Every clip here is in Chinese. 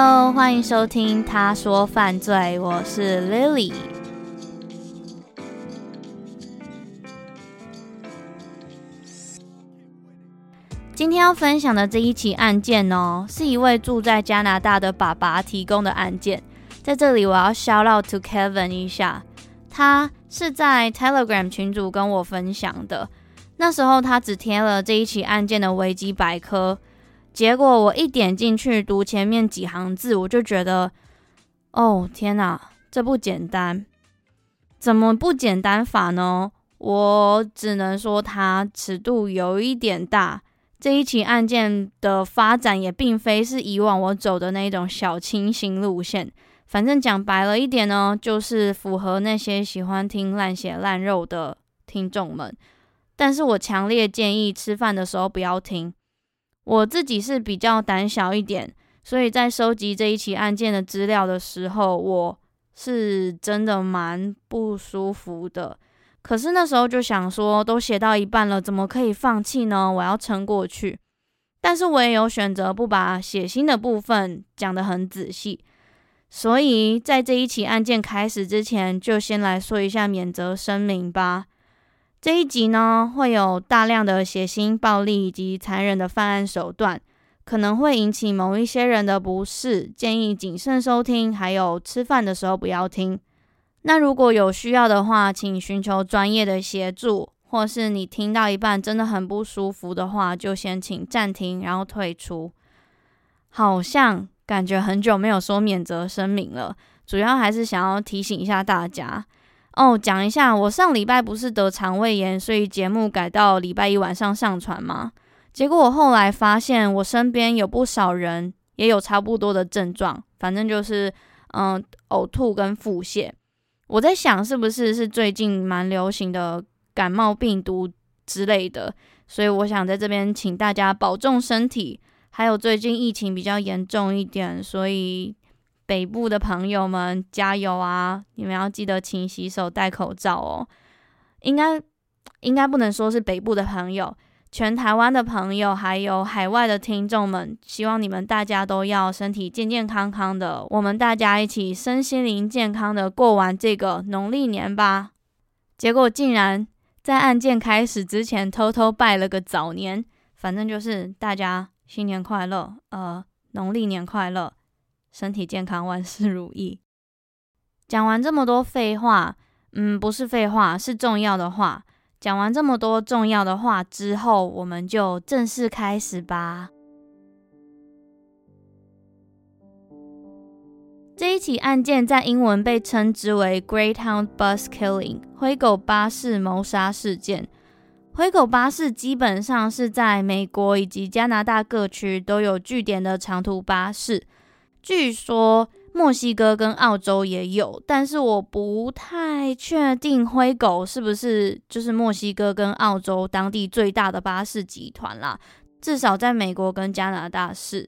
Hello，欢迎收听《他说犯罪》，我是 Lily。今天要分享的这一起案件哦，是一位住在加拿大的爸爸提供的案件。在这里，我要 shout out to Kevin 一下，他是在 Telegram 群组跟我分享的。那时候他只贴了这一起案件的维基百科。结果我一点进去读前面几行字，我就觉得，哦天哪，这不简单！怎么不简单法呢？我只能说它尺度有一点大。这一起案件的发展也并非是以往我走的那种小清新路线。反正讲白了一点呢，就是符合那些喜欢听烂血烂肉的听众们。但是我强烈建议吃饭的时候不要听。我自己是比较胆小一点，所以在收集这一起案件的资料的时候，我是真的蛮不舒服的。可是那时候就想说，都写到一半了，怎么可以放弃呢？我要撑过去。但是我也有选择不把血腥的部分讲得很仔细，所以在这一起案件开始之前，就先来说一下免责声明吧。这一集呢，会有大量的血腥、暴力以及残忍的犯案手段，可能会引起某一些人的不适，建议谨慎收听，还有吃饭的时候不要听。那如果有需要的话，请寻求专业的协助，或是你听到一半真的很不舒服的话，就先请暂停，然后退出。好像感觉很久没有说免责声明了，主要还是想要提醒一下大家。哦，讲一下，我上礼拜不是得肠胃炎，所以节目改到礼拜一晚上上传吗？结果我后来发现，我身边有不少人也有差不多的症状，反正就是嗯，呕吐跟腹泻。我在想，是不是是最近蛮流行的感冒病毒之类的？所以我想在这边请大家保重身体。还有最近疫情比较严重一点，所以。北部的朋友们加油啊！你们要记得勤洗手、戴口罩哦。应该应该不能说是北部的朋友，全台湾的朋友，还有海外的听众们，希望你们大家都要身体健健康康的。我们大家一起身心灵健康的过完这个农历年吧。结果竟然在案件开始之前偷偷拜了个早年，反正就是大家新年快乐，呃，农历年快乐。身体健康，万事如意。讲完这么多废话，嗯，不是废话，是重要的话。讲完这么多重要的话之后，我们就正式开始吧。这一起案件在英文被称之为 Greyhound Bus Killing（ 灰狗巴士谋杀事件）。灰狗巴士基本上是在美国以及加拿大各区都有据点的长途巴士。据说墨西哥跟澳洲也有，但是我不太确定灰狗是不是就是墨西哥跟澳洲当地最大的巴士集团啦。至少在美国跟加拿大是。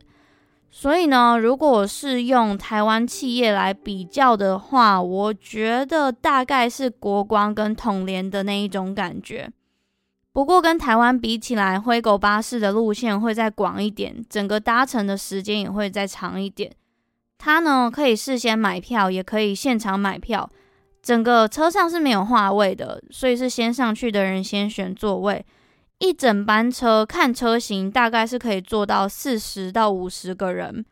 所以呢，如果是用台湾企业来比较的话，我觉得大概是国光跟统联的那一种感觉。不过跟台湾比起来，灰狗巴士的路线会再广一点，整个搭乘的时间也会再长一点。它呢，可以事先买票，也可以现场买票。整个车上是没有划位的，所以是先上去的人先选座位。一整班车看车型，大概是可以坐到四十到五十个人。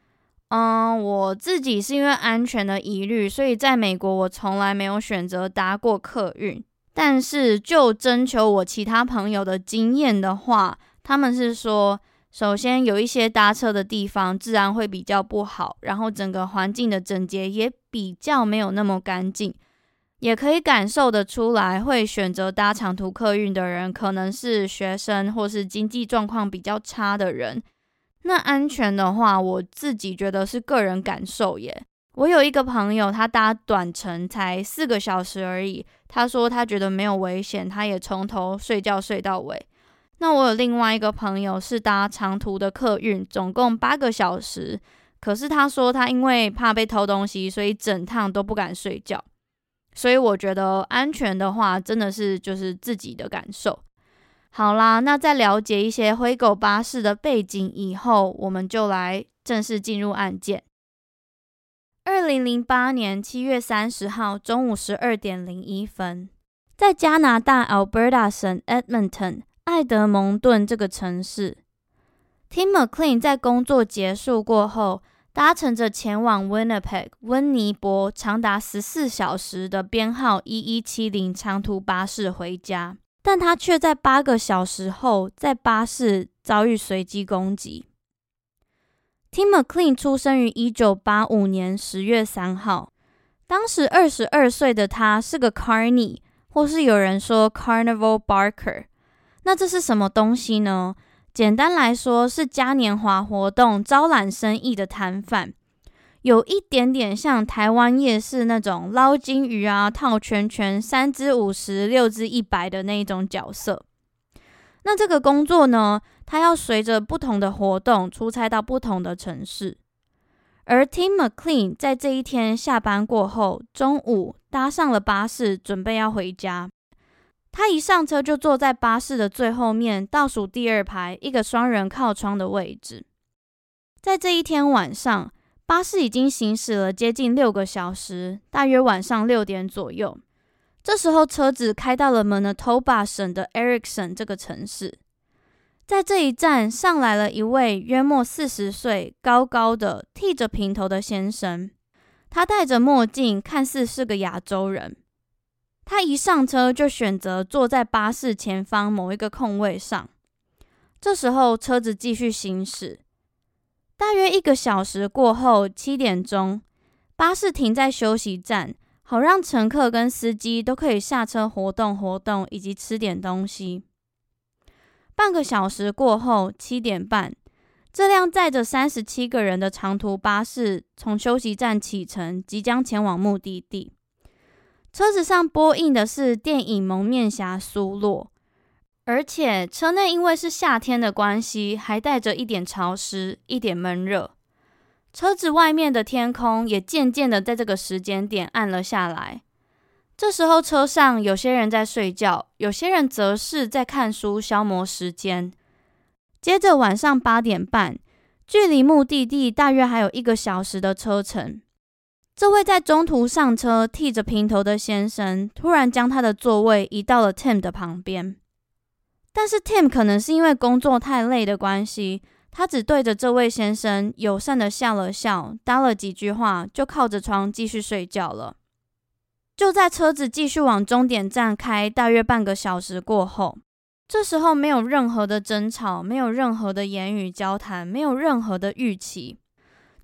嗯，我自己是因为安全的疑虑，所以在美国我从来没有选择搭过客运。但是就征求我其他朋友的经验的话，他们是说，首先有一些搭车的地方治安会比较不好，然后整个环境的整洁也比较没有那么干净。也可以感受得出来，会选择搭长途客运的人，可能是学生或是经济状况比较差的人。那安全的话，我自己觉得是个人感受耶。我有一个朋友，他搭短程才四个小时而已，他说他觉得没有危险，他也从头睡觉睡到尾。那我有另外一个朋友是搭长途的客运，总共八个小时，可是他说他因为怕被偷东西，所以整趟都不敢睡觉。所以我觉得安全的话，真的是就是自己的感受。好啦，那在了解一些灰狗巴士的背景以后，我们就来正式进入案件。二零零八年七月三十号中午十二点零一分，在加拿大 Alberta 省 Edmonton 爱德蒙顿这个城市，Tim McLean 在工作结束过后。搭乘着前往 Winnipeg 温尼伯长达十四小时的编号一一七零长途巴士回家，但他却在八个小时后在巴士遭遇随机攻击。Tim McLean 出生于一九八五年十月三号，当时二十二岁的他是个 Carny，或是有人说 Carnival Barker。那这是什么东西呢？简单来说，是嘉年华活动招揽生意的摊贩，有一点点像台湾夜市那种捞金鱼啊、套圈圈、三只五十、六只一百的那一种角色。那这个工作呢，他要随着不同的活动出差到不同的城市。而 Tim McLean 在这一天下班过后，中午搭上了巴士，准备要回家。他一上车就坐在巴士的最后面，倒数第二排一个双人靠窗的位置。在这一天晚上，巴士已经行驶了接近六个小时，大约晚上六点左右。这时候，车子开到了 Manitoba 省的 Erickson 这个城市。在这一站上来了一位约莫四十岁、高高的、剃着平头的先生，他戴着墨镜，看似是个亚洲人。他一上车就选择坐在巴士前方某一个空位上。这时候车子继续行驶。大约一个小时过后，七点钟，巴士停在休息站，好让乘客跟司机都可以下车活动活动以及吃点东西。半个小时过后，七点半，这辆载着三十七个人的长途巴士从休息站启程，即将前往目的地。车子上播映的是电影《蒙面侠苏洛》，而且车内因为是夏天的关系，还带着一点潮湿、一点闷热。车子外面的天空也渐渐的在这个时间点暗了下来。这时候车上有些人在睡觉，有些人则是在看书消磨时间。接着晚上八点半，距离目的地大约还有一个小时的车程。这位在中途上车、剃着平头的先生，突然将他的座位移到了 Tim 的旁边。但是 Tim 可能是因为工作太累的关系，他只对着这位先生友善的笑了笑，搭了几句话，就靠着窗继续睡觉了。就在车子继续往终点站开，大约半个小时过后，这时候没有任何的争吵，没有任何的言语交谈，没有任何的预期。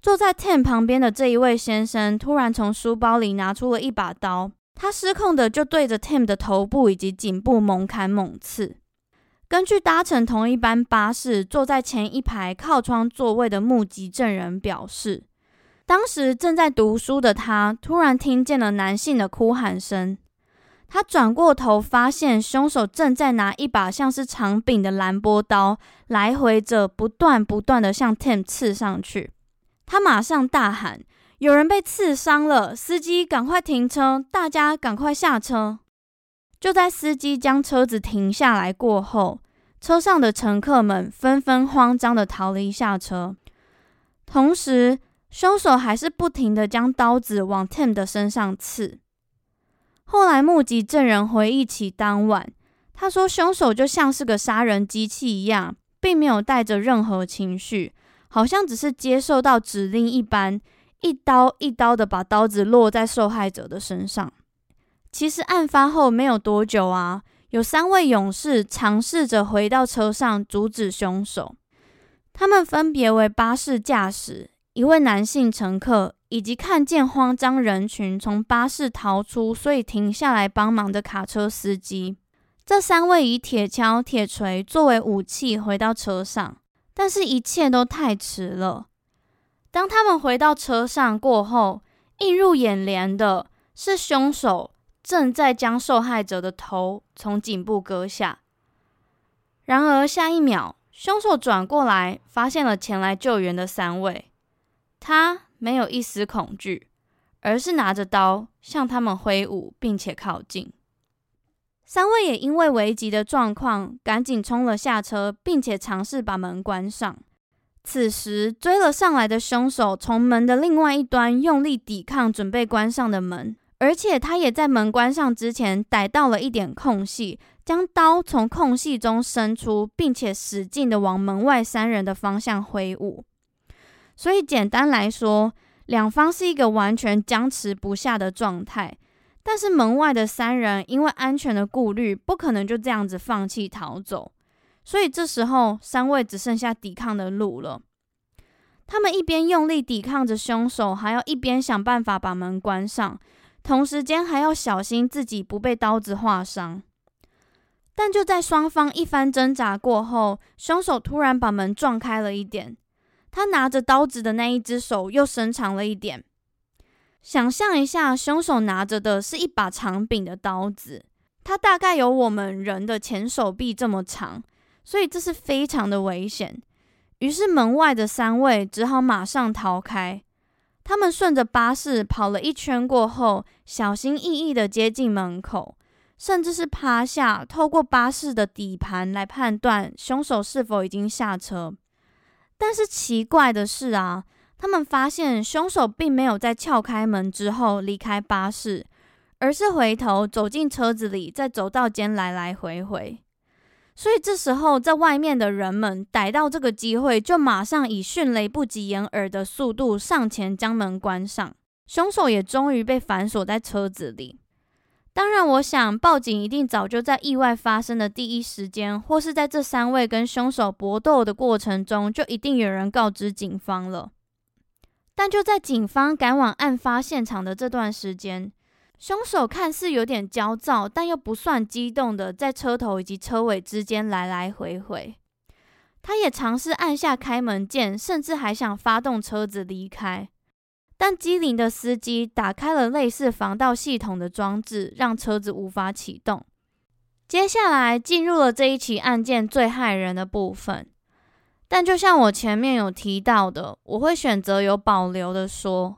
坐在 Tim 旁边的这一位先生突然从书包里拿出了一把刀，他失控的就对着 Tim 的头部以及颈部猛砍猛刺。根据搭乘同一班巴士、坐在前一排靠窗座位的目击证人表示，当时正在读书的他突然听见了男性的哭喊声。他转过头，发现凶手正在拿一把像是长柄的兰波刀，来回着不断不断的向 Tim 刺上去。他马上大喊：“有人被刺伤了！司机，赶快停车！大家赶快下车！”就在司机将车子停下来过后，车上的乘客们纷纷慌张地逃离下车。同时，凶手还是不停地将刀子往 Tim 的身上刺。后来目击证人回忆起当晚，他说凶手就像是个杀人机器一样，并没有带着任何情绪，好像只是接受到指令一般，一刀一刀的把刀子落在受害者的身上。其实案发后没有多久啊，有三位勇士尝试着回到车上阻止凶手，他们分别为巴士驾驶、一位男性乘客。以及看见慌张人群从巴士逃出，所以停下来帮忙的卡车司机。这三位以铁锹、铁锤作为武器回到车上，但是一切都太迟了。当他们回到车上过后，映入眼帘的是凶手正在将受害者的头从颈部割下。然而下一秒，凶手转过来，发现了前来救援的三位，他。没有一丝恐惧，而是拿着刀向他们挥舞，并且靠近。三位也因为危急的状况，赶紧冲了下车，并且尝试把门关上。此时追了上来的凶手从门的另外一端用力抵抗，准备关上的门，而且他也在门关上之前逮到了一点空隙，将刀从空隙中伸出，并且使劲的往门外三人的方向挥舞。所以简单来说，两方是一个完全僵持不下的状态。但是门外的三人因为安全的顾虑，不可能就这样子放弃逃走。所以这时候三位只剩下抵抗的路了。他们一边用力抵抗着凶手，还要一边想办法把门关上，同时间还要小心自己不被刀子划伤。但就在双方一番挣扎过后，凶手突然把门撞开了一点。他拿着刀子的那一只手又伸长了一点。想象一下，凶手拿着的是一把长柄的刀子，它大概有我们人的前手臂这么长，所以这是非常的危险。于是门外的三位只好马上逃开。他们顺着巴士跑了一圈过后，小心翼翼地接近门口，甚至是趴下，透过巴士的底盘来判断凶手是否已经下车。但是奇怪的是啊，他们发现凶手并没有在撬开门之后离开巴士，而是回头走进车子里，在走道间来来回回。所以这时候，在外面的人们逮到这个机会，就马上以迅雷不及掩耳的速度上前将门关上。凶手也终于被反锁在车子里。当然，我想报警一定早就在意外发生的第一时间，或是在这三位跟凶手搏斗的过程中，就一定有人告知警方了。但就在警方赶往案发现场的这段时间，凶手看似有点焦躁，但又不算激动的在车头以及车尾之间来来回回。他也尝试按下开门键，甚至还想发动车子离开。但机灵的司机打开了类似防盗系统的装置，让车子无法启动。接下来进入了这一起案件最骇人的部分。但就像我前面有提到的，我会选择有保留的说。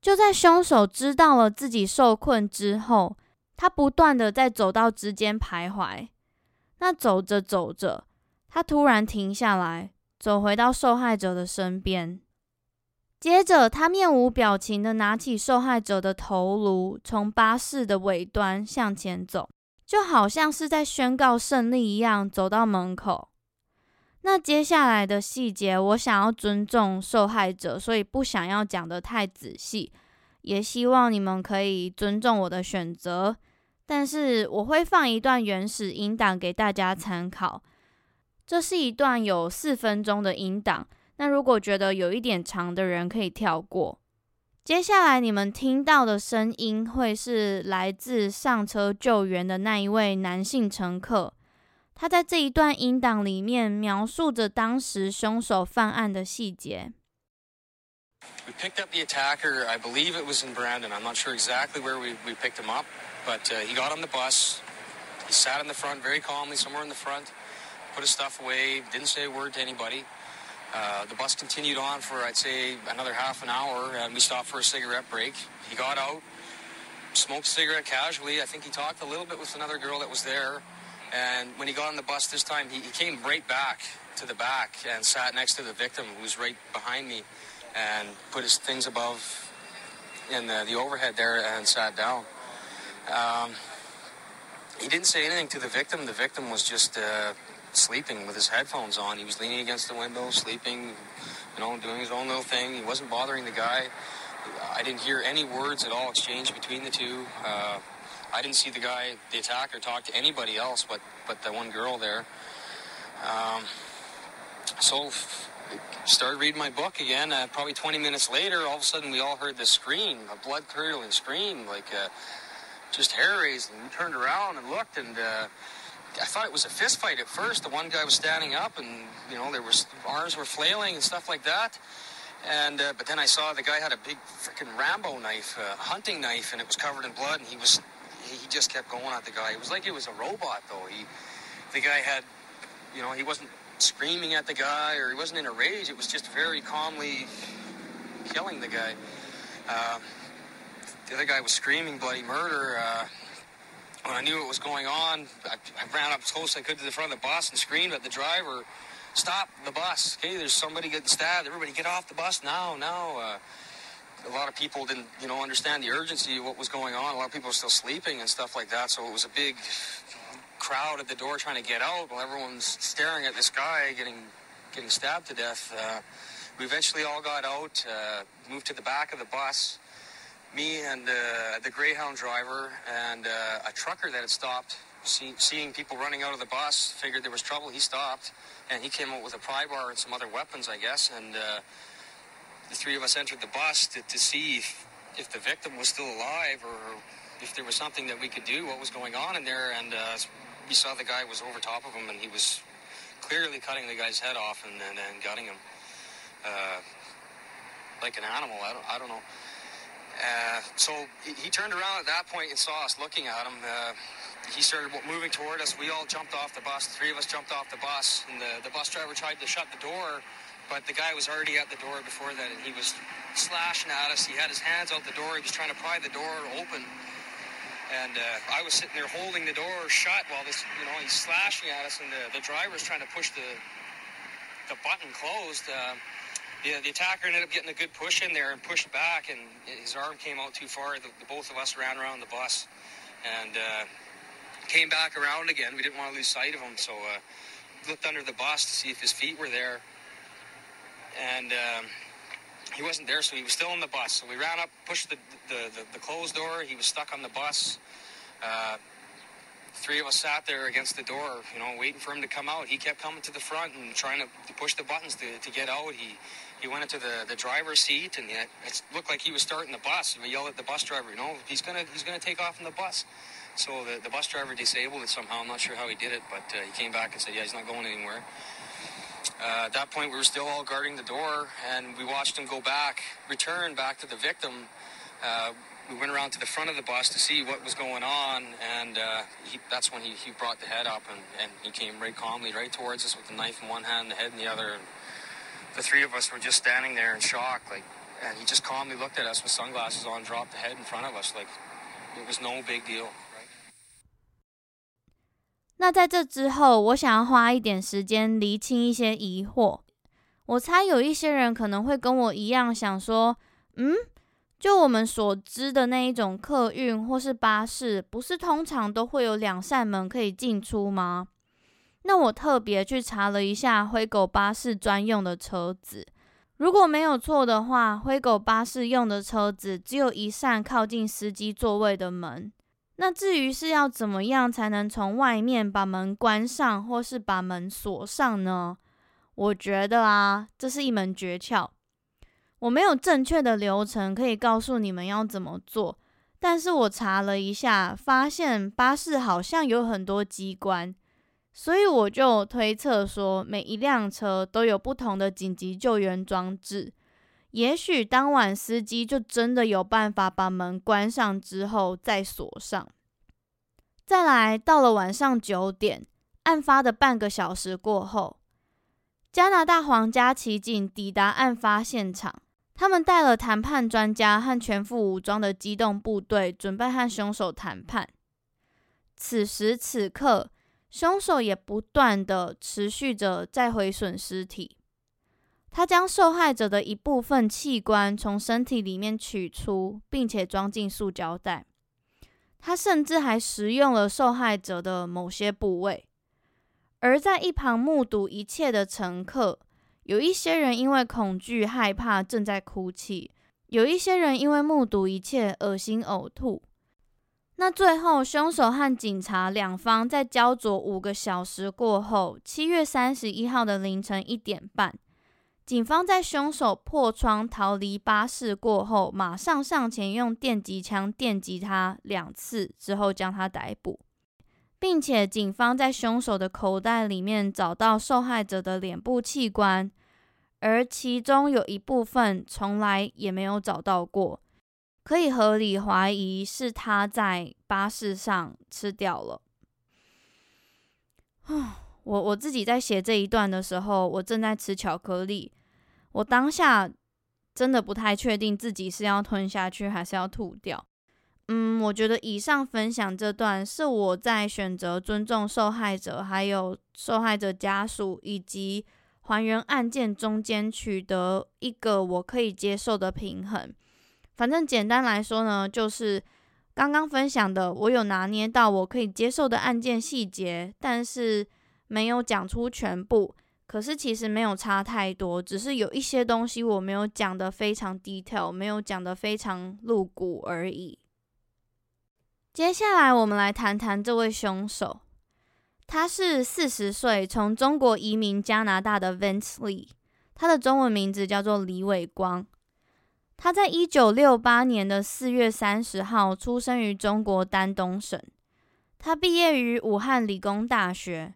就在凶手知道了自己受困之后，他不断的在走道之间徘徊。那走着走着，他突然停下来，走回到受害者的身边。接着，他面无表情的拿起受害者的头颅，从巴士的尾端向前走，就好像是在宣告胜利一样，走到门口。那接下来的细节，我想要尊重受害者，所以不想要讲得太仔细，也希望你们可以尊重我的选择。但是我会放一段原始音档给大家参考，这是一段有四分钟的音档。那如果觉得有一点长的人可以跳过。接下来你们听到的声音会是来自上车救援的那一位男性乘客，他在这一段音档里面描述着当时凶手犯案的细节。We picked up the attacker. I believe it was in Brandon. I'm not sure exactly where we we picked him up, but he got on the bus. He sat in the front very calmly, somewhere in the front, put his stuff away, didn't say a word to anybody. Uh, the bus continued on for, I'd say, another half an hour, and we stopped for a cigarette break. He got out, smoked a cigarette casually. I think he talked a little bit with another girl that was there. And when he got on the bus this time, he, he came right back to the back and sat next to the victim, who was right behind me, and put his things above in the, the overhead there and sat down. Um, he didn't say anything to the victim. The victim was just uh, sleeping with his headphones on. He was leaning against the window, sleeping, you know, doing his own little thing. He wasn't bothering the guy. I didn't hear any words at all exchanged between the two. Uh, I didn't see the guy, the attacker, talk to anybody else but, but the one girl there. Um, so started reading my book again. Uh, probably 20 minutes later, all of a sudden we all heard this scream, a blood curdling scream, like uh, just hair raising. We turned around and looked, and uh, I thought it was a fist fight at first. The one guy was standing up, and you know there was arms were flailing and stuff like that. And uh, but then I saw the guy had a big freaking Rambo knife, a hunting knife, and it was covered in blood. And he was he just kept going at the guy. It was like it was a robot, though. He the guy had, you know, he wasn't screaming at the guy or he wasn't in a rage. It was just very calmly killing the guy. Uh, the other guy was screaming bloody murder. Uh, when I knew what was going on, I, I, ran up as close as I could to the front of the bus and screamed at the driver, "Stop the bus! Okay, there's somebody getting stabbed. Everybody, get off the bus now! Now!" Uh, a lot of people didn't, you know, understand the urgency of what was going on. A lot of people were still sleeping and stuff like that. So it was a big crowd at the door trying to get out while everyone's staring at this guy getting getting stabbed to death. Uh, we eventually all got out, uh, moved to the back of the bus. Me and uh, the Greyhound driver and uh, a trucker that had stopped, see, seeing people running out of the bus, figured there was trouble. He stopped, and he came out with a pry bar and some other weapons, I guess. And uh, the three of us entered the bus to, to see if, if the victim was still alive or if there was something that we could do, what was going on in there. And uh, we saw the guy was over top of him, and he was clearly cutting the guy's head off and, and, and gutting him uh, like an animal. I don't, I don't know. Uh, so he, turned around at that point and saw us looking at him. Uh, he started moving toward us. We all jumped off the bus. The three of us jumped off the bus, and the, the bus driver tried to shut the door, but the guy was already at the door before that, and he was slashing at us. He had his hands out the door. He was trying to pry the door open and uh, I was sitting there holding the door shut while this, you know, he's slashing at us, and the, the driver's trying to push the the button closed. Uh, the, the attacker ended up getting a good push in there and pushed back, and his arm came out too far. The, the both of us ran around the bus and uh, came back around again. We didn't want to lose sight of him, so uh, looked under the bus to see if his feet were there, and. Um, he wasn't there, so he was still in the bus. So we ran up, pushed the the, the, the closed door. He was stuck on the bus. Uh, three of us sat there against the door, you know, waiting for him to come out. He kept coming to the front and trying to, push the buttons to, to get out. He he went into the, the driver's seat, and it, it looked like he was starting the bus. And we yelled at the bus driver, you know, he's gonna he's gonna take off in the bus. So the, the bus driver disabled it somehow. I'm not sure how he did it, but uh, he came back and said, yeah, he's not going anywhere. Uh, at that point, we were still all guarding the door, and we watched him go back, return back to the victim. Uh, we went around to the front of the bus to see what was going on, and uh, he, that's when he, he brought the head up, and, and he came right calmly right towards us with the knife in one hand, the head in the other. And the three of us were just standing there in shock, like, and he just calmly looked at us with sunglasses on, dropped the head in front of us, like it was no big deal. 那在这之后，我想要花一点时间厘清一些疑惑。我猜有一些人可能会跟我一样想说，嗯，就我们所知的那一种客运或是巴士，不是通常都会有两扇门可以进出吗？那我特别去查了一下灰狗巴士专用的车子，如果没有错的话，灰狗巴士用的车子只有一扇靠近司机座位的门。那至于是要怎么样才能从外面把门关上，或是把门锁上呢？我觉得啊，这是一门诀窍。我没有正确的流程可以告诉你们要怎么做，但是我查了一下，发现巴士好像有很多机关，所以我就推测说，每一辆车都有不同的紧急救援装置。也许当晚司机就真的有办法把门关上之后再锁上。再来到了晚上九点，案发的半个小时过后，加拿大皇家骑警抵达案发现场，他们带了谈判专家和全副武装的机动部队，准备和凶手谈判。此时此刻，凶手也不断的持续着在毁损尸体。他将受害者的一部分器官从身体里面取出，并且装进塑胶袋。他甚至还食用了受害者的某些部位。而在一旁目睹一切的乘客，有一些人因为恐惧害怕正在哭泣，有一些人因为目睹一切恶心呕吐。那最后，凶手和警察两方在焦灼五个小时过后，七月三十一号的凌晨一点半，警方在凶手破窗逃离巴士过后，马上上前用电击枪电击他两次，之后将他逮捕，并且警方在凶手的口袋里面找到受害者的脸部器官，而其中有一部分从来也没有找到过。可以合理怀疑是他在巴士上吃掉了。我我自己在写这一段的时候，我正在吃巧克力。我当下真的不太确定自己是要吞下去还是要吐掉。嗯，我觉得以上分享这段是我在选择尊重受害者、还有受害者家属以及还原案件中间取得一个我可以接受的平衡。反正简单来说呢，就是刚刚分享的，我有拿捏到我可以接受的案件细节，但是没有讲出全部。可是其实没有差太多，只是有一些东西我没有讲得非常 detail，没有讲得非常露骨而已。接下来我们来谈谈这位凶手，他是四十岁从中国移民加拿大的 Vince Li，他的中文名字叫做李伟光。他在一九六八年的四月三十号出生于中国丹东省。他毕业于武汉理工大学，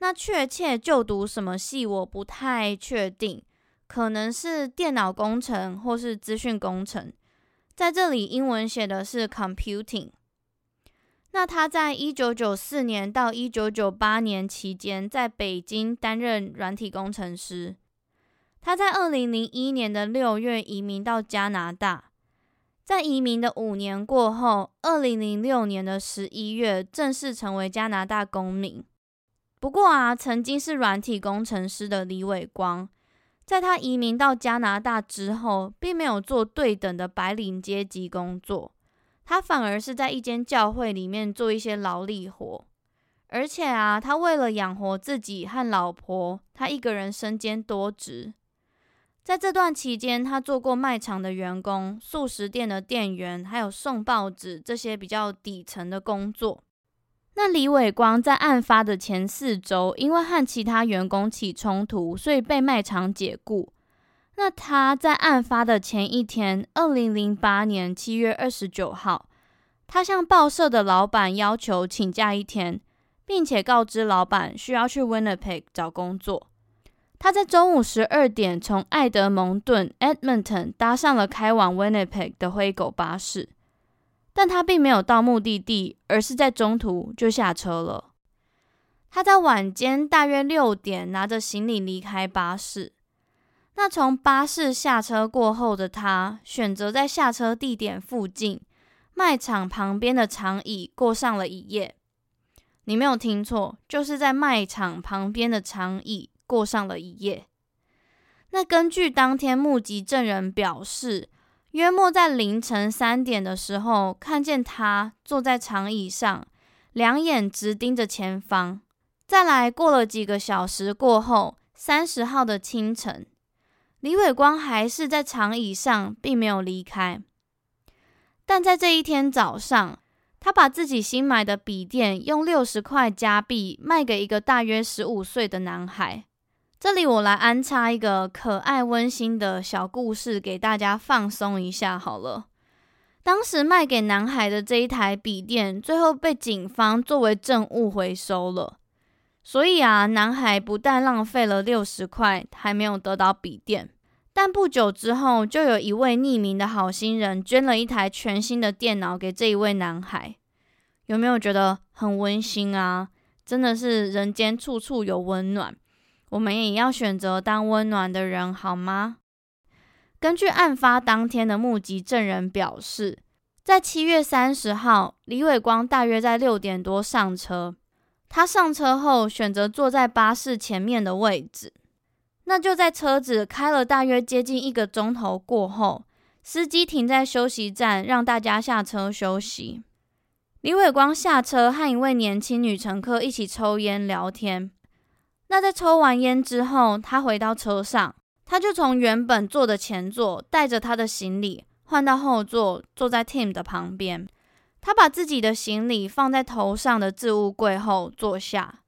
那确切就读什么系我不太确定，可能是电脑工程或是资讯工程。在这里，英文写的是 computing。那他在一九九四年到一九九八年期间，在北京担任软体工程师。他在二零零一年的六月移民到加拿大，在移民的五年过后，二零零六年的十一月正式成为加拿大公民。不过啊，曾经是软体工程师的李伟光，在他移民到加拿大之后，并没有做对等的白领阶级工作，他反而是在一间教会里面做一些劳力活。而且啊，他为了养活自己和老婆，他一个人身兼多职。在这段期间，他做过卖场的员工、素食店的店员，还有送报纸这些比较底层的工作。那李伟光在案发的前四周，因为和其他员工起冲突，所以被卖场解雇。那他在案发的前一天，二零零八年七月二十九号，他向报社的老板要求请假一天，并且告知老板需要去 Winnipeg 找工作。他在中午十二点从爱德蒙顿 （Edmonton） 搭上了开往 Winnipeg 的灰狗巴士，但他并没有到目的地，而是在中途就下车了。他在晚间大约六点拿着行李离开巴士。那从巴士下车过后的他，选择在下车地点附近卖场旁边的长椅过上了一夜。你没有听错，就是在卖场旁边的长椅。过上了一夜。那根据当天目击证人表示，约莫在凌晨三点的时候，看见他坐在长椅上，两眼直盯着前方。再来过了几个小时过后，三十号的清晨，李伟光还是在长椅上，并没有离开。但在这一天早上，他把自己新买的笔电用六十块加币卖给一个大约十五岁的男孩。这里我来安插一个可爱温馨的小故事给大家放松一下好了。当时卖给男孩的这一台笔电，最后被警方作为证物回收了。所以啊，男孩不但浪费了六十块，还没有得到笔电。但不久之后，就有一位匿名的好心人捐了一台全新的电脑给这一位男孩。有没有觉得很温馨啊？真的是人间处处有温暖。我们也要选择当温暖的人，好吗？根据案发当天的目击证人表示，在七月三十号，李伟光大约在六点多上车。他上车后选择坐在巴士前面的位置。那就在车子开了大约接近一个钟头过后，司机停在休息站，让大家下车休息。李伟光下车和一位年轻女乘客一起抽烟聊天。那在抽完烟之后，他回到车上，他就从原本坐的前座带着他的行李换到后座，坐在 Tim 的旁边。他把自己的行李放在头上的置物柜后坐下，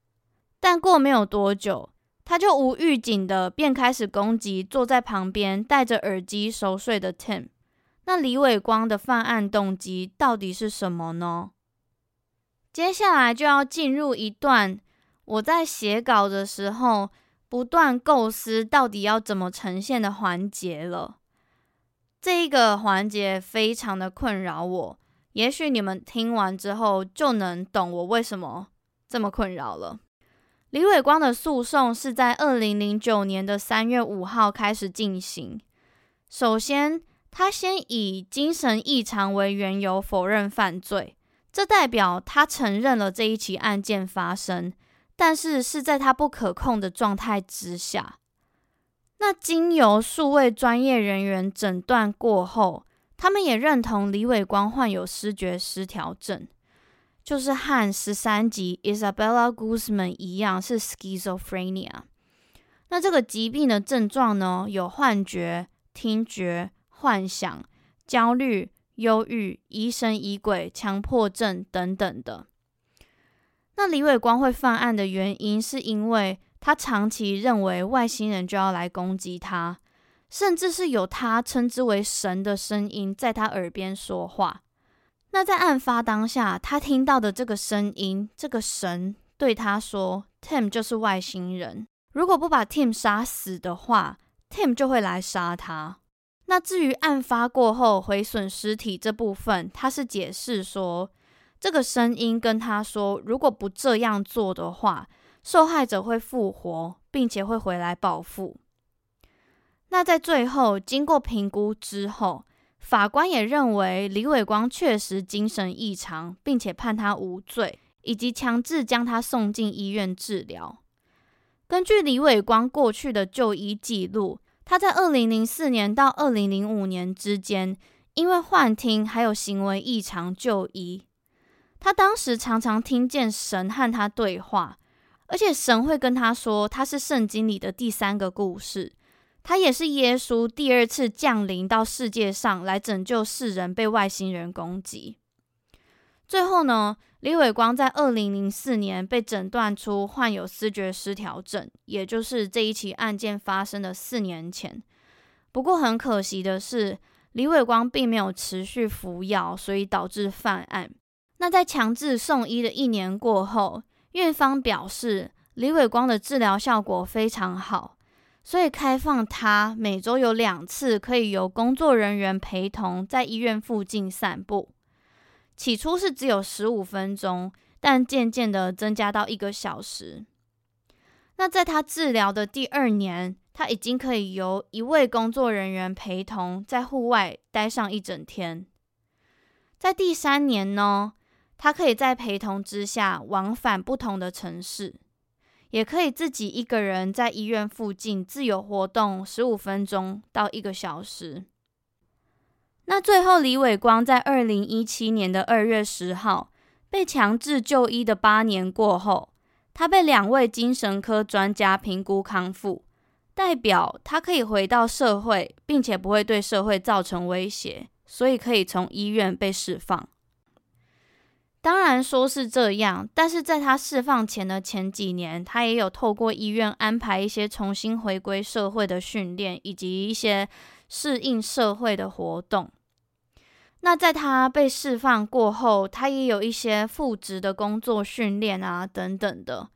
但过没有多久，他就无预警的便开始攻击坐在旁边戴着耳机熟睡的 Tim。那李伟光的犯案动机到底是什么呢？接下来就要进入一段我在写稿的时候不断构思到底要怎么呈现的环节了。这一个环节非常的困扰我。也许你们听完之后就能懂我为什么这么困扰了。李伟光的诉讼是在二零零九年的三月五号开始进行。首先，他先以精神异常为缘由否认犯罪，这代表他承认了这一起案件发生，但是是在他不可控的状态之下。那经由数位专业人员诊断过后。他们也认同李伟光患有失觉失调症，就是和十三集 Isabella Guzman 一样是 schizophrenia。那这个疾病的症状呢，有幻觉、听觉、幻想、焦虑、忧郁、疑神疑鬼、强迫症等等的。那李伟光会犯案的原因，是因为他长期认为外星人就要来攻击他。甚至是有他称之为神的声音在他耳边说话。那在案发当下，他听到的这个声音，这个神对他说：“Tim 就是外星人，如果不把 Tim 杀死的话，Tim 就会来杀他。”那至于案发过后毁损尸体这部分，他是解释说，这个声音跟他说，如果不这样做的话，受害者会复活，并且会回来报复。那在最后经过评估之后，法官也认为李伟光确实精神异常，并且判他无罪，以及强制将他送进医院治疗。根据李伟光过去的就医记录，他在二零零四年到二零零五年之间，因为幻听还有行为异常就医。他当时常常听见神和他对话，而且神会跟他说他是圣经里的第三个故事。他也是耶稣第二次降临到世界上来拯救世人被外星人攻击。最后呢，李伟光在二零零四年被诊断出患有思觉失调症，也就是这一起案件发生的四年前。不过很可惜的是，李伟光并没有持续服药，所以导致犯案。那在强制送医的一年过后，院方表示李伟光的治疗效果非常好。所以开放他每周有两次可以由工作人员陪同在医院附近散步。起初是只有十五分钟，但渐渐的增加到一个小时。那在他治疗的第二年，他已经可以由一位工作人员陪同在户外待上一整天。在第三年呢，他可以在陪同之下往返不同的城市。也可以自己一个人在医院附近自由活动十五分钟到一个小时。那最后，李伟光在二零一七年的二月十号被强制就医的八年过后，他被两位精神科专家评估康复，代表他可以回到社会，并且不会对社会造成威胁，所以可以从医院被释放。当然说是这样，但是在他释放前的前几年，他也有透过医院安排一些重新回归社会的训练，以及一些适应社会的活动。那在他被释放过后，他也有一些复职的工作训练啊等等的。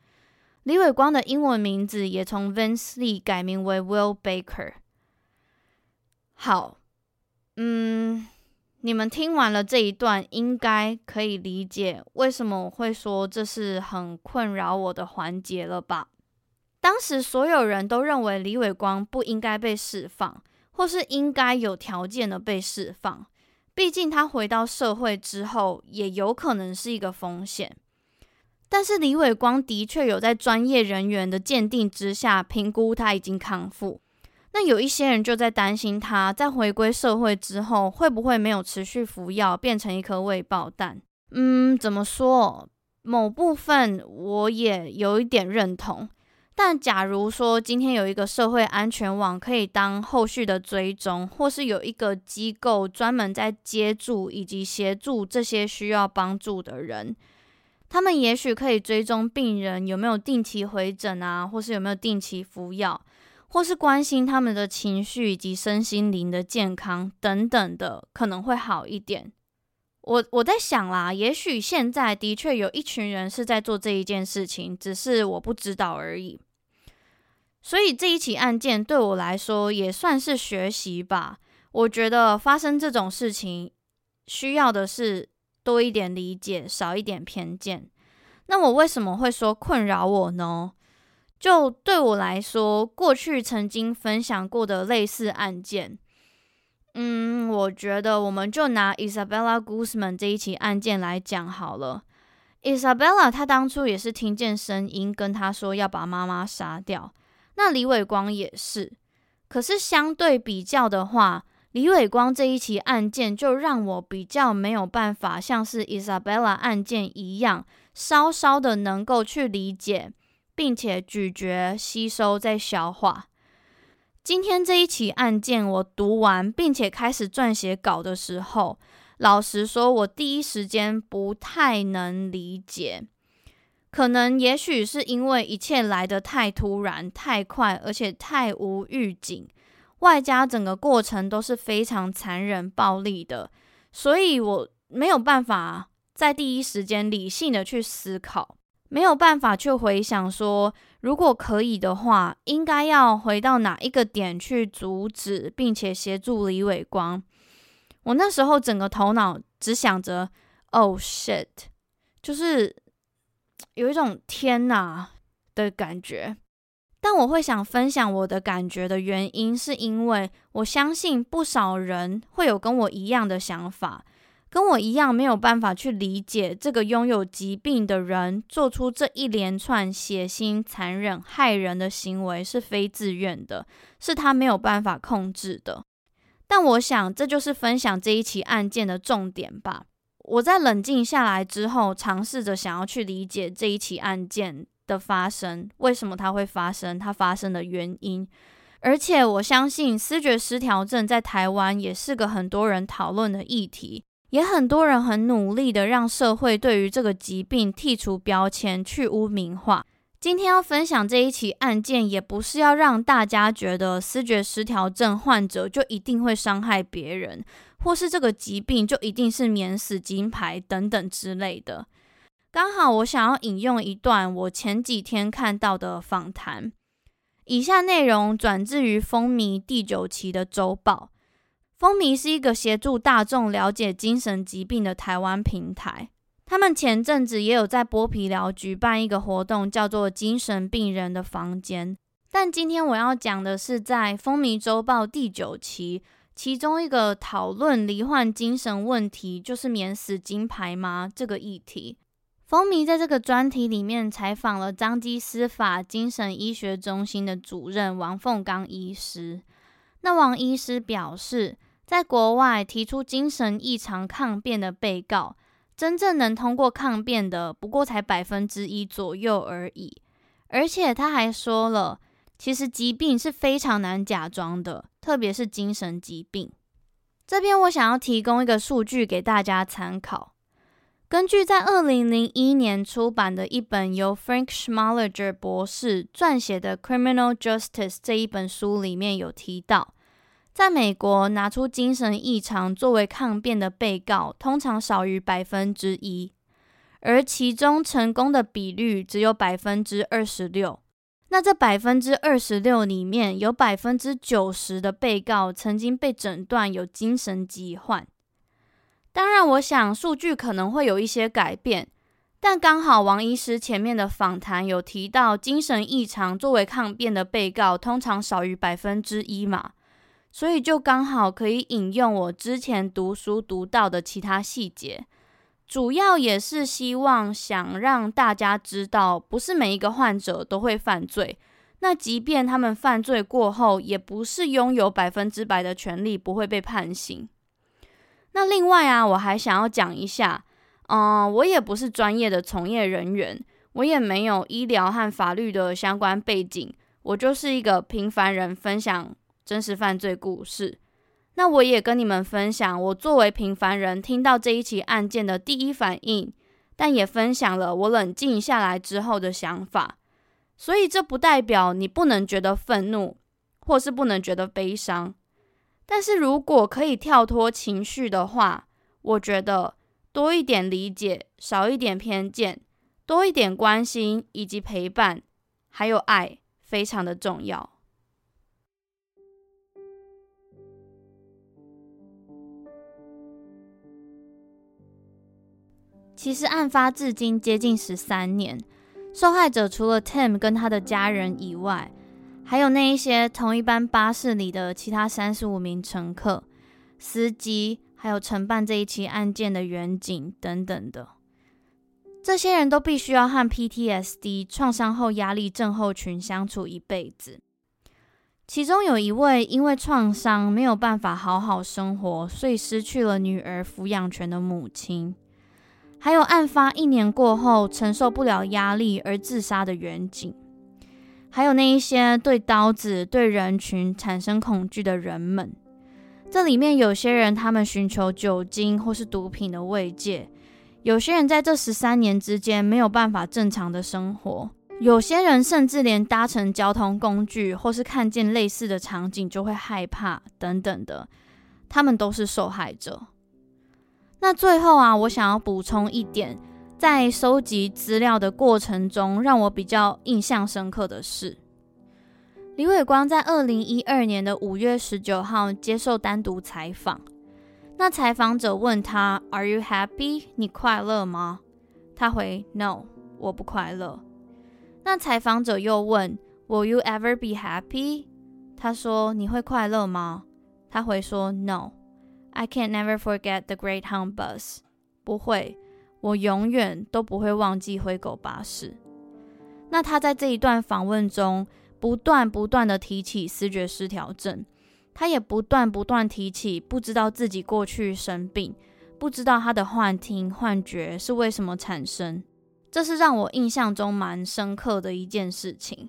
李伟光的英文名字也从 Vince Lee 改名为 Will Baker。好，嗯。你们听完了这一段，应该可以理解为什么我会说这是很困扰我的环节了吧？当时所有人都认为李伟光不应该被释放，或是应该有条件的被释放。毕竟他回到社会之后，也有可能是一个风险。但是李伟光的确有在专业人员的鉴定之下，评估他已经康复。那有一些人就在担心，他在回归社会之后会不会没有持续服药，变成一颗未爆弹？嗯，怎么说？某部分我也有一点认同。但假如说今天有一个社会安全网可以当后续的追踪，或是有一个机构专门在接住以及协助这些需要帮助的人，他们也许可以追踪病人有没有定期回诊啊，或是有没有定期服药，或是关心他们的情绪以及身心灵的健康等等的，可能会好一点。我我在想啦，也许现在的确有一群人是在做这一件事情，只是我不知道而已。所以这一起案件对我来说也算是学习吧。我觉得发生这种事情，需要的是多一点理解，少一点偏见。那我为什么会说困扰我呢？就对我来说，过去曾经分享过的类似案件，嗯，我觉得我们就拿 Isabella Guzman 这一起案件来讲好了。Isabella 她当初也是听见声音跟她说要把妈妈杀掉。那李伟光也是，可是相对比较的话，李伟光这一起案件就让我比较没有办法像是 Isabella 案件一样，稍稍的能够去理解，并且咀嚼、吸收、再消化。今天这一起案件我读完，并且开始撰写稿的时候，老实说，我第一时间不太能理解。可能也许是因为一切来得太突然、太快，而且太无预警，外加整个过程都是非常残忍、暴力的，所以我没有办法在第一时间理性的去思考，没有办法去回想说，如果可以的话，应该要回到哪一个点去阻止，并且协助李伟光。我那时候整个头脑只想着，Oh shit，就是。有一种天哪的感觉，但我会想分享我的感觉的原因，是因为我相信不少人会有跟我一样的想法，跟我一样没有办法去理解这个拥有疾病的人做出这一连串血腥、残忍、害人的行为是非自愿的，是他没有办法控制的。但我想，这就是分享这一起案件的重点吧。我在冷静下来之后，尝试着想要去理解这一起案件的发生，为什么它会发生，它发生的原因。而且我相信思觉失调症在台湾也是个很多人讨论的议题，也很多人很努力的让社会对于这个疾病剔除标签、去污名化。今天要分享这一起案件，也不是要让大家觉得思觉失调症患者就一定会伤害别人。或是这个疾病就一定是免死金牌等等之类的。刚好我想要引用一段我前几天看到的访谈，以下内容转自于风靡第九期的周报。风靡是一个协助大众了解精神疾病的台湾平台，他们前阵子也有在剥皮寮举办一个活动，叫做“精神病人的房间”。但今天我要讲的是在风靡周报第九期。其中一个讨论罹患精神问题就是免死金牌吗？这个议题，风靡在这个专题里面采访了彰基司法精神医学中心的主任王凤刚医师。那王医师表示，在国外提出精神异常抗辩的被告，真正能通过抗辩的不过才百分之一左右而已。而且他还说了，其实疾病是非常难假装的。特别是精神疾病，这边我想要提供一个数据给大家参考。根据在二零零一年出版的一本由 Frank Schmalerger 博士撰写的《Criminal Justice》这一本书里面有提到，在美国拿出精神异常作为抗辩的被告，通常少于百分之一，而其中成功的比率只有百分之二十六。那这百分之二十六里面有百分之九十的被告曾经被诊断有精神疾患。当然，我想数据可能会有一些改变，但刚好王医师前面的访谈有提到，精神异常作为抗辩的被告通常少于百分之一嘛，所以就刚好可以引用我之前读书读到的其他细节。主要也是希望想让大家知道，不是每一个患者都会犯罪。那即便他们犯罪过后，也不是拥有百分之百的权利，不会被判刑。那另外啊，我还想要讲一下，嗯，我也不是专业的从业人员，我也没有医疗和法律的相关背景，我就是一个平凡人，分享真实犯罪故事。那我也跟你们分享我作为平凡人听到这一起案件的第一反应，但也分享了我冷静下来之后的想法。所以这不代表你不能觉得愤怒，或是不能觉得悲伤。但是如果可以跳脱情绪的话，我觉得多一点理解，少一点偏见，多一点关心以及陪伴，还有爱，非常的重要。其实案发至今接近十三年，受害者除了 Tim 跟他的家人以外，还有那一些同一班巴士里的其他三十五名乘客、司机，还有承办这一起案件的员警等等的，这些人都必须要和 PTSD 创伤后压力症候群相处一辈子。其中有一位因为创伤没有办法好好生活，所以失去了女儿抚养权的母亲，还有案发一年过后承受不了压力而自杀的远景。还有那一些对刀子、对人群产生恐惧的人们，这里面有些人他们寻求酒精或是毒品的慰藉，有些人在这十三年之间没有办法正常的生活，有些人甚至连搭乘交通工具或是看见类似的场景就会害怕等等的，他们都是受害者。那最后啊，我想要补充一点。在收集资料的过程中，让我比较印象深刻的是，李伟光在二零一二年的五月十九号接受单独采访。那采访者问他：“Are you happy？你快乐吗？”他回：“No，我不快乐。”那采访者又问：“Will you ever be happy？” 他说：“你会快乐吗？”他回说：“No I can't never forget the Greyhound bus。”不会。我永远都不会忘记灰狗巴士。那他在这一段访问中，不断不断的提起思觉失调症，他也不断不断提起不知道自己过去生病，不知道他的幻听幻觉是为什么产生。这是让我印象中蛮深刻的一件事情。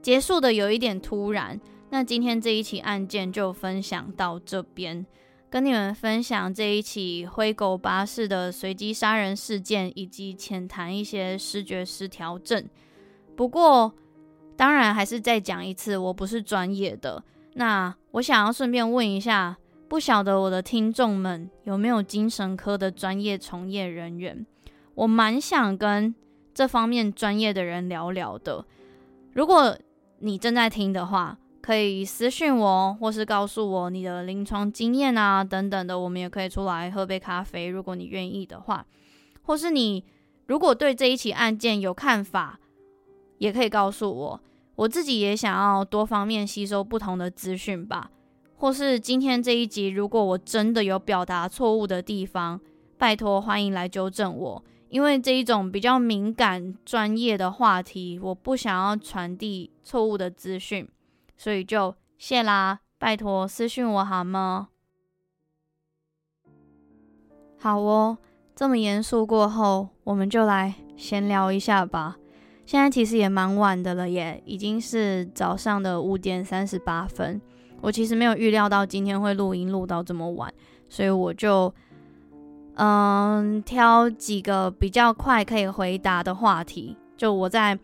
结束的有一点突然，那今天这一起案件就分享到这边。跟你们分享这一起灰狗巴士的随机杀人事件，以及浅谈一些视觉失调症。不过，当然还是再讲一次，我不是专业的。那我想要顺便问一下，不晓得我的听众们有没有精神科的专业从业人员？我蛮想跟这方面专业的人聊聊的。如果你正在听的话，可以私讯我，或是告诉我你的临床经验啊，等等的，我们也可以出来喝杯咖啡，如果你愿意的话。或是你如果对这一起案件有看法，也可以告诉我。我自己也想要多方面吸收不同的资讯吧。或是今天这一集，如果我真的有表达错误的地方，拜托欢迎来纠正我，因为这一种比较敏感专业的话题，我不想要传递错误的资讯。所以就谢啦，拜托私讯我好吗？好哦，这么严肃过后，我们就来闲聊一下吧。现在其实也蛮晚的了耶，已经是早上的五点三十八分。我其实没有预料到今天会录音录到这么晚，所以我就嗯挑几个比较快可以回答的话题，就我在。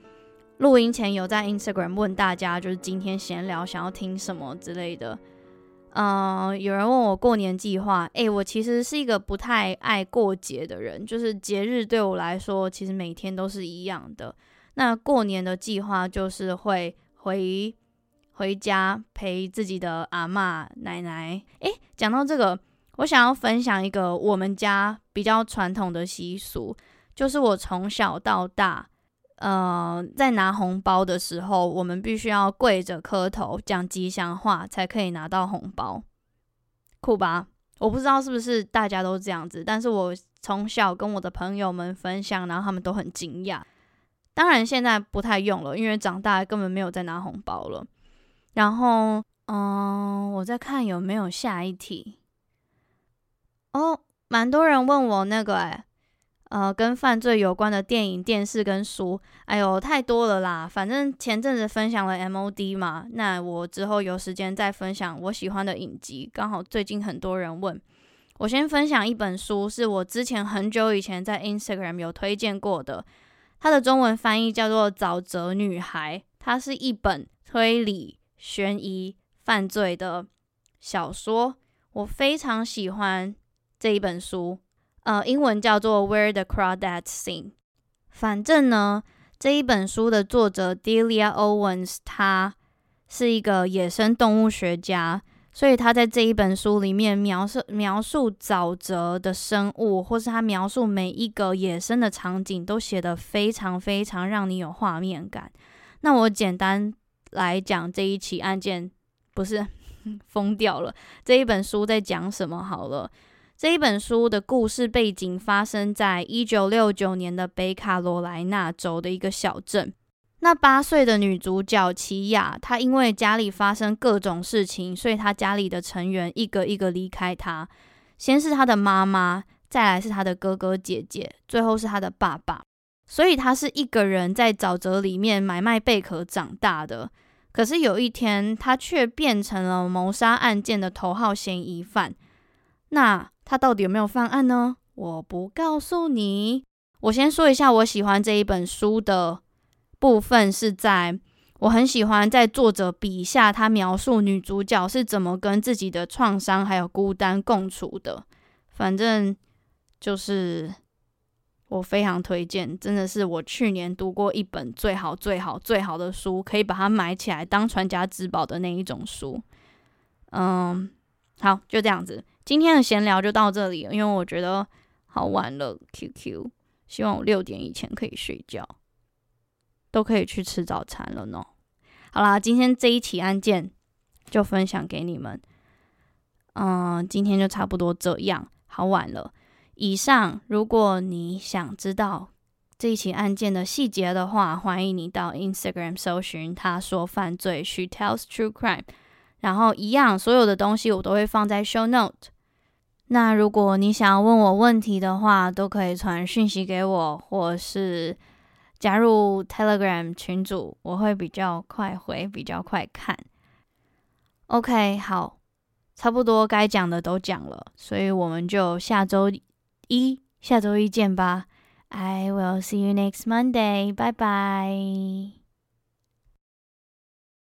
录音前有在 Instagram 问大家，就是今天闲聊想要听什么之类的。嗯、有人问我过年计划，诶、我其实是一个不太爱过节的人，就是节日对我来说，其实每天都是一样的。那过年的计划就是会回回家陪自己的阿妈奶奶。诶、欸，讲到这个，我想要分享一个我们家比较传统的习俗，就是我从小到大。呃，在拿红包的时候，我们必须要跪着磕头讲吉祥话，才可以拿到红包，酷吧？我不知道是不是大家都这样子，但是我从小跟我的朋友们分享，然后他们都很惊讶。当然现在不太用了，因为长大根本没有再拿红包了。然后，嗯、我再看有没有下一题。哦，蛮多人问我那个哎，呃，跟犯罪有关的电影、电视跟书，哎呦，太多了啦。反正前阵子分享了 MOD 嘛，那我之后有时间再分享我喜欢的影集。刚好最近很多人问，我先分享一本书，是我之前很久以前在 Instagram 有推荐过的，它的中文翻译叫做《沼泽女孩》，它是一本推理、悬疑、犯罪的小说，我非常喜欢这一本书。呃，英文叫做《Where the Crawdads Sing》。反正呢，这一本书的作者 Delia Owens，他是一个野生动物学家。所以他在这一本书里面描述描述沼泽的生物，或是他描述每一个野生的场景，都写得非常非常让你有画面感。那我简单来讲这一起案件，不是 疯掉了。这一本书在讲什么？好了，这一本书的故事背景发生在一九六九年的北卡罗来纳州的一个小镇。那八岁的女主角奇亚，她因为家里发生各种事情，所以她家里的成员一个一个离开她。先是她的妈妈，再来是她的哥哥姐姐，最后是她的爸爸。所以她是一个人在沼泽里面买卖贝壳长大的。可是有一天，她却变成了谋杀案件的头号嫌疑犯。那他到底有没有犯案呢？我不告诉你。我先说一下，我喜欢这一本书的。部分是在我很喜欢在作者笔下，他描述女主角是怎么跟自己的创伤还有孤单共处的。反正就是我非常推荐，真的是我去年读过一本最好最好最好的书，可以把它买起来当传家之宝的那一种书。嗯，好，就这样子，今天的闲聊就到这里，因为我觉得好晚了。QQ，希望我六点以前可以睡觉。都可以去吃早餐了呢。好啦，今天这一起案件就分享给你们。嗯，今天就差不多这样，好晚了。以上，如果你想知道这一起案件的细节的话，欢迎你到 Instagram 搜寻“他说犯罪 ”，She tells true crime。然后一样，所有的东西我都会放在 show note。那如果你想要问我问题的话，都可以传讯息给我，或是。加入 Telegram 群组，我会比较快回，比较快看。OK，好，差不多该讲的都讲了，所以我们就下周一，下周一见吧。I will see you next Monday. Bye bye.